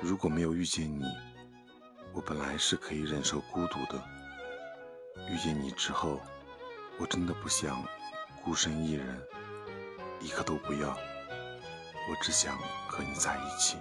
如果没有遇见你我本来是可以忍受孤独的。遇见你之后我真的不想孤身一人一个都不要。我只想和你在一起。